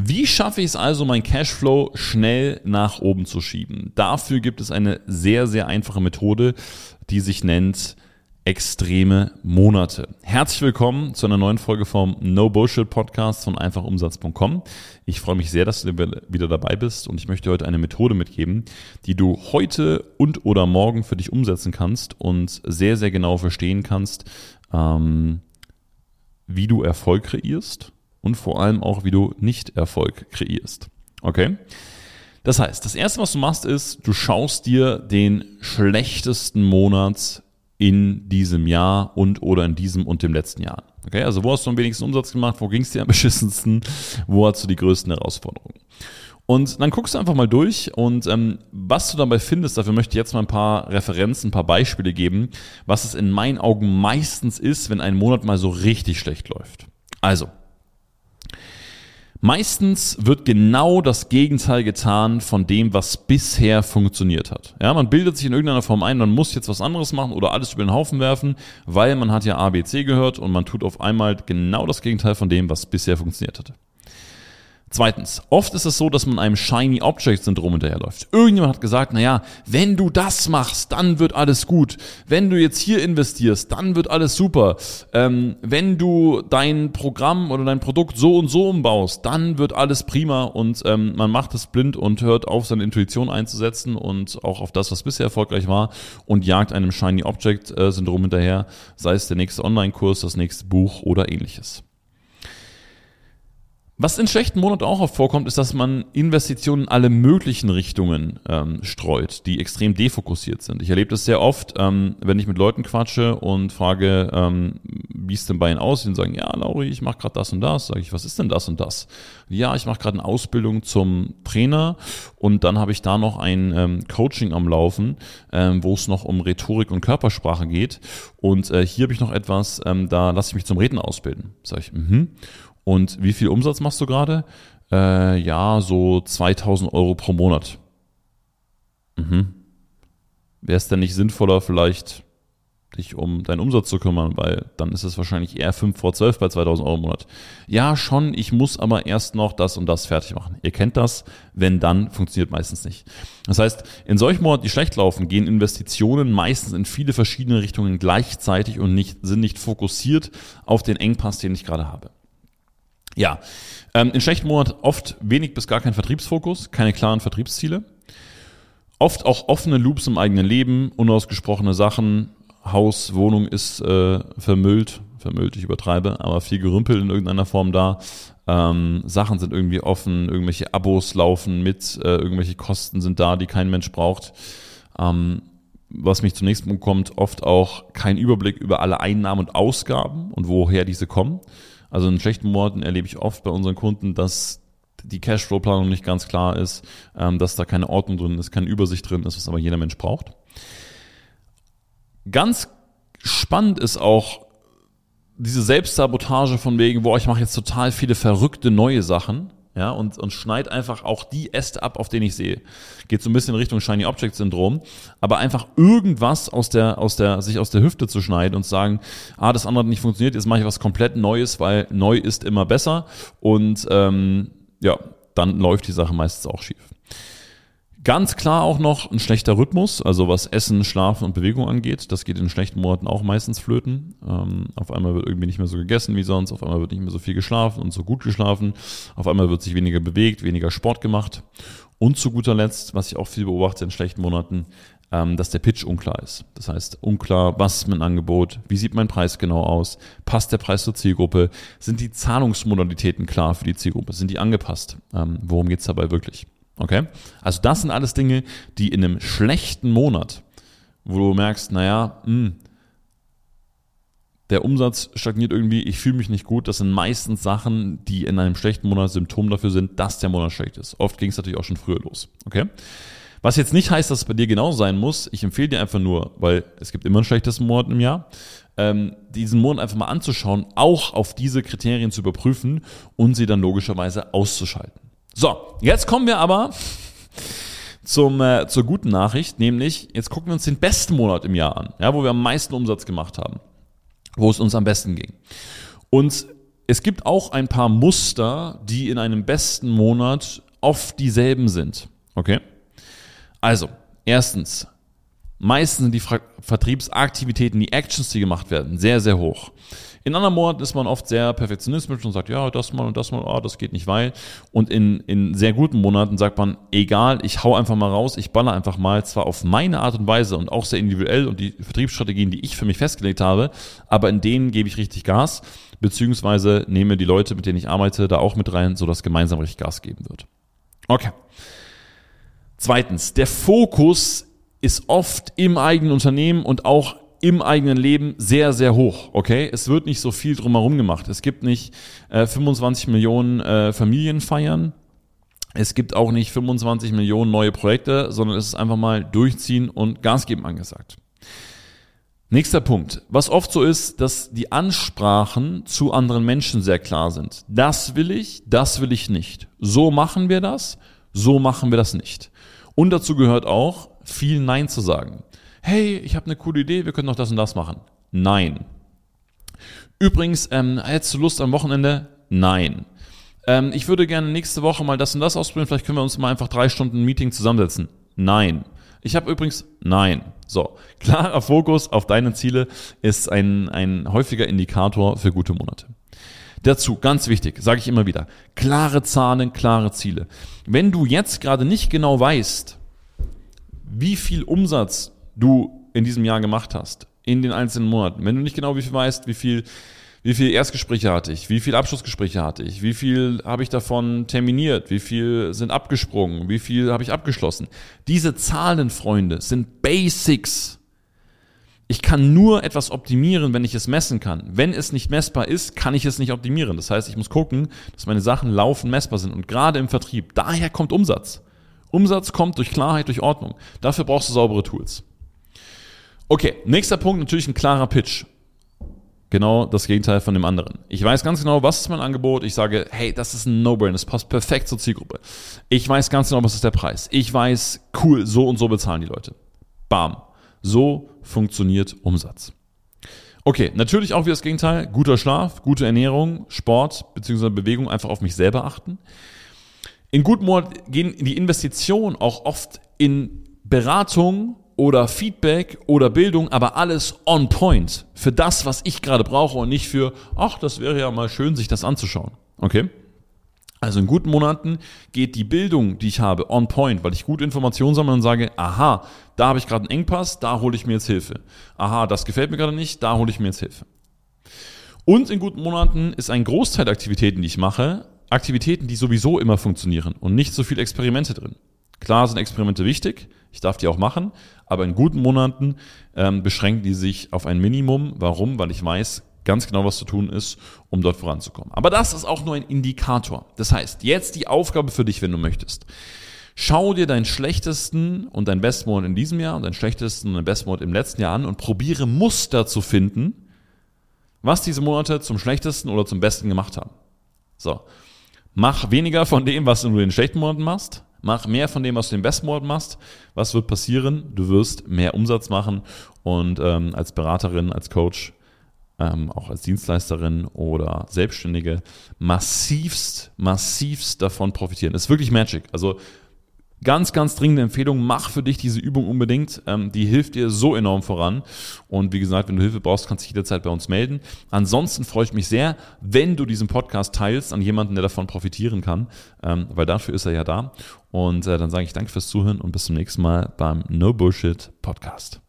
Wie schaffe ich es also, mein Cashflow schnell nach oben zu schieben? Dafür gibt es eine sehr, sehr einfache Methode, die sich nennt extreme Monate. Herzlich willkommen zu einer neuen Folge vom No Bullshit Podcast von einfachumsatz.com. Ich freue mich sehr, dass du wieder dabei bist und ich möchte heute eine Methode mitgeben, die du heute und oder morgen für dich umsetzen kannst und sehr, sehr genau verstehen kannst, ähm, wie du Erfolg kreierst und vor allem auch, wie du nicht Erfolg kreierst. Okay? Das heißt, das erste, was du machst, ist, du schaust dir den schlechtesten Monat in diesem Jahr und oder in diesem und dem letzten Jahr. Okay, also wo hast du am wenigsten Umsatz gemacht, wo ging es dir am beschissensten, wo hast du die größten Herausforderungen? Und dann guckst du einfach mal durch und ähm, was du dabei findest, dafür möchte ich jetzt mal ein paar Referenzen, ein paar Beispiele geben, was es in meinen Augen meistens ist, wenn ein Monat mal so richtig schlecht läuft. Also, Meistens wird genau das Gegenteil getan von dem, was bisher funktioniert hat. Ja, man bildet sich in irgendeiner Form ein, man muss jetzt was anderes machen oder alles über den Haufen werfen, weil man hat ja ABC gehört und man tut auf einmal genau das Gegenteil von dem, was bisher funktioniert hatte. Zweitens, oft ist es so, dass man einem Shiny Object Syndrom hinterherläuft. Irgendjemand hat gesagt, naja, wenn du das machst, dann wird alles gut. Wenn du jetzt hier investierst, dann wird alles super. Ähm, wenn du dein Programm oder dein Produkt so und so umbaust, dann wird alles prima und ähm, man macht es blind und hört auf, seine Intuition einzusetzen und auch auf das, was bisher erfolgreich war und jagt einem Shiny Object äh, Syndrom hinterher, sei es der nächste Online-Kurs, das nächste Buch oder ähnliches. Was in schlechten Monaten auch oft vorkommt, ist, dass man Investitionen in alle möglichen Richtungen ähm, streut, die extrem defokussiert sind. Ich erlebe das sehr oft, ähm, wenn ich mit Leuten quatsche und frage, ähm, wie es denn bei ihnen aussieht, und sagen, ja, Lauri, ich mache gerade das und das. Sage ich, was ist denn das und das? Ja, ich mache gerade eine Ausbildung zum Trainer und dann habe ich da noch ein ähm, Coaching am Laufen, ähm, wo es noch um Rhetorik und Körpersprache geht. Und äh, hier habe ich noch etwas, ähm, da lasse ich mich zum Redner ausbilden. Sage ich, mhm. Und wie viel Umsatz machst du gerade? Äh, ja, so 2000 Euro pro Monat. Mhm. Wäre es denn nicht sinnvoller, vielleicht dich um deinen Umsatz zu kümmern, weil dann ist es wahrscheinlich eher 5 vor 12 bei 2000 Euro im Monat. Ja, schon, ich muss aber erst noch das und das fertig machen. Ihr kennt das, wenn dann, funktioniert meistens nicht. Das heißt, in solchen Monaten, die schlecht laufen, gehen Investitionen meistens in viele verschiedene Richtungen gleichzeitig und nicht, sind nicht fokussiert auf den Engpass, den ich gerade habe. Ja, ähm, in schlechten Monaten oft wenig bis gar kein Vertriebsfokus, keine klaren Vertriebsziele. Oft auch offene Loops im eigenen Leben, unausgesprochene Sachen. Haus, Wohnung ist äh, vermüllt, vermüllt, ich übertreibe, aber viel Gerümpel in irgendeiner Form da. Ähm, Sachen sind irgendwie offen, irgendwelche Abos laufen mit, äh, irgendwelche Kosten sind da, die kein Mensch braucht. Ähm, was mich zunächst bekommt, oft auch kein Überblick über alle Einnahmen und Ausgaben und woher diese kommen. Also in schlechten Monaten erlebe ich oft bei unseren Kunden, dass die Cashflow-Planung nicht ganz klar ist, ähm, dass da keine Ordnung drin ist, keine Übersicht drin ist, was aber jeder Mensch braucht. Ganz spannend ist auch diese Selbstsabotage von wegen, boah, ich mache jetzt total viele verrückte neue Sachen ja, und, und schneid einfach auch die Äste ab, auf denen ich sehe. Geht so ein bisschen in Richtung Shiny Object Syndrom, aber einfach irgendwas aus der, aus der, sich aus der Hüfte zu schneiden und sagen, ah, das andere hat nicht funktioniert, jetzt mache ich was komplett Neues, weil neu ist immer besser und ähm, ja, dann läuft die Sache meistens auch schief. Ganz klar auch noch ein schlechter Rhythmus, also was Essen, Schlafen und Bewegung angeht. Das geht in schlechten Monaten auch meistens flöten. Ähm, auf einmal wird irgendwie nicht mehr so gegessen wie sonst, auf einmal wird nicht mehr so viel geschlafen und so gut geschlafen. Auf einmal wird sich weniger bewegt, weniger Sport gemacht. Und zu guter Letzt, was ich auch viel beobachte in schlechten Monaten, ähm, dass der Pitch unklar ist. Das heißt, unklar, was ist mein Angebot, wie sieht mein Preis genau aus, passt der Preis zur Zielgruppe, sind die Zahlungsmodalitäten klar für die Zielgruppe, sind die angepasst, ähm, worum geht's dabei wirklich? Okay? Also das sind alles Dinge, die in einem schlechten Monat, wo du merkst, naja, mh, hm, der Umsatz stagniert irgendwie, ich fühle mich nicht gut. Das sind meistens Sachen, die in einem schlechten Monat Symptom dafür sind, dass der Monat schlecht ist. Oft ging es natürlich auch schon früher los. Okay? Was jetzt nicht heißt, dass es bei dir genau sein muss. Ich empfehle dir einfach nur, weil es gibt immer einen schlechtesten Monat im Jahr, ähm, diesen Monat einfach mal anzuschauen, auch auf diese Kriterien zu überprüfen und sie dann logischerweise auszuschalten. So, jetzt kommen wir aber zum, äh, zur guten Nachricht, nämlich jetzt gucken wir uns den besten Monat im Jahr an, ja, wo wir am meisten Umsatz gemacht haben, wo es uns am besten ging. Und es gibt auch ein paar Muster, die in einem besten Monat oft dieselben sind. Okay? Also, erstens, meistens sind die Vertriebsaktivitäten, die Actions, die gemacht werden, sehr, sehr hoch. In anderen Monaten ist man oft sehr perfektionistisch und sagt, ja, das mal und das mal, oh, das geht nicht, weil. Und in, in sehr guten Monaten sagt man, egal, ich hau einfach mal raus, ich baller einfach mal, zwar auf meine Art und Weise und auch sehr individuell und die Vertriebsstrategien, die ich für mich festgelegt habe, aber in denen gebe ich richtig Gas, beziehungsweise nehme die Leute, mit denen ich arbeite, da auch mit rein, sodass gemeinsam richtig Gas geben wird. Okay. Zweitens, der Fokus ist oft im eigenen Unternehmen und auch im eigenen Leben sehr, sehr hoch. Okay, es wird nicht so viel drumherum gemacht. Es gibt nicht äh, 25 Millionen äh, Familienfeiern. Es gibt auch nicht 25 Millionen neue Projekte, sondern es ist einfach mal durchziehen und Gas geben angesagt. Nächster Punkt. Was oft so ist, dass die Ansprachen zu anderen Menschen sehr klar sind. Das will ich, das will ich nicht. So machen wir das, so machen wir das nicht. Und dazu gehört auch, viel Nein zu sagen hey, ich habe eine coole Idee, wir können doch das und das machen. Nein. Übrigens, ähm, hättest du Lust am Wochenende? Nein. Ähm, ich würde gerne nächste Woche mal das und das ausprobieren, vielleicht können wir uns mal einfach drei Stunden ein Meeting zusammensetzen. Nein. Ich habe übrigens Nein. So, klarer Fokus auf deine Ziele ist ein, ein häufiger Indikator für gute Monate. Dazu, ganz wichtig, sage ich immer wieder, klare Zahlen, klare Ziele. Wenn du jetzt gerade nicht genau weißt, wie viel Umsatz du in diesem Jahr gemacht hast, in den einzelnen Monaten. Wenn du nicht genau wie viel weißt, wie viel, wie viel Erstgespräche hatte ich, wie viel Abschlussgespräche hatte ich, wie viel habe ich davon terminiert, wie viel sind abgesprungen, wie viel habe ich abgeschlossen. Diese Zahlen, Freunde, sind Basics. Ich kann nur etwas optimieren, wenn ich es messen kann. Wenn es nicht messbar ist, kann ich es nicht optimieren. Das heißt, ich muss gucken, dass meine Sachen laufen, messbar sind. Und gerade im Vertrieb, daher kommt Umsatz. Umsatz kommt durch Klarheit, durch Ordnung. Dafür brauchst du saubere Tools. Okay, nächster Punkt, natürlich ein klarer Pitch. Genau das Gegenteil von dem anderen. Ich weiß ganz genau, was ist mein Angebot. Ich sage, hey, das ist ein No-Brain, das passt perfekt zur Zielgruppe. Ich weiß ganz genau, was ist der Preis. Ich weiß, cool, so und so bezahlen die Leute. Bam. So funktioniert Umsatz. Okay, natürlich auch wie das Gegenteil. Guter Schlaf, gute Ernährung, Sport bzw. Bewegung, einfach auf mich selber achten. In guten Monaten gehen die Investitionen auch oft in Beratung oder Feedback oder Bildung, aber alles on point für das, was ich gerade brauche und nicht für, ach, das wäre ja mal schön, sich das anzuschauen. Okay? Also in guten Monaten geht die Bildung, die ich habe, on point, weil ich gute Informationen sammle und sage, aha, da habe ich gerade einen Engpass, da hole ich mir jetzt Hilfe. Aha, das gefällt mir gerade nicht, da hole ich mir jetzt Hilfe. Und in guten Monaten ist ein Großteil der Aktivitäten, die ich mache, Aktivitäten, die sowieso immer funktionieren und nicht so viel Experimente drin. Klar sind Experimente wichtig, ich darf die auch machen, aber in guten Monaten ähm, beschränken die sich auf ein Minimum. Warum? Weil ich weiß ganz genau, was zu tun ist, um dort voranzukommen. Aber das ist auch nur ein Indikator. Das heißt, jetzt die Aufgabe für dich, wenn du möchtest. Schau dir deinen schlechtesten und deinen besten Monat in diesem Jahr und deinen schlechtesten und deinen besten Monat im letzten Jahr an und probiere Muster zu finden, was diese Monate zum schlechtesten oder zum besten gemacht haben. So. Mach weniger von dem, was du in den schlechten Monaten machst. Mach mehr von dem, was du im Best Mode machst. Was wird passieren? Du wirst mehr Umsatz machen und ähm, als Beraterin, als Coach, ähm, auch als Dienstleisterin oder Selbstständige massivst, massivst davon profitieren. Das ist wirklich Magic. Also Ganz, ganz dringende Empfehlung, mach für dich diese Übung unbedingt. Ähm, die hilft dir so enorm voran. Und wie gesagt, wenn du Hilfe brauchst, kannst du dich jederzeit bei uns melden. Ansonsten freue ich mich sehr, wenn du diesen Podcast teilst an jemanden, der davon profitieren kann, ähm, weil dafür ist er ja da. Und äh, dann sage ich danke fürs Zuhören und bis zum nächsten Mal beim No Bullshit Podcast.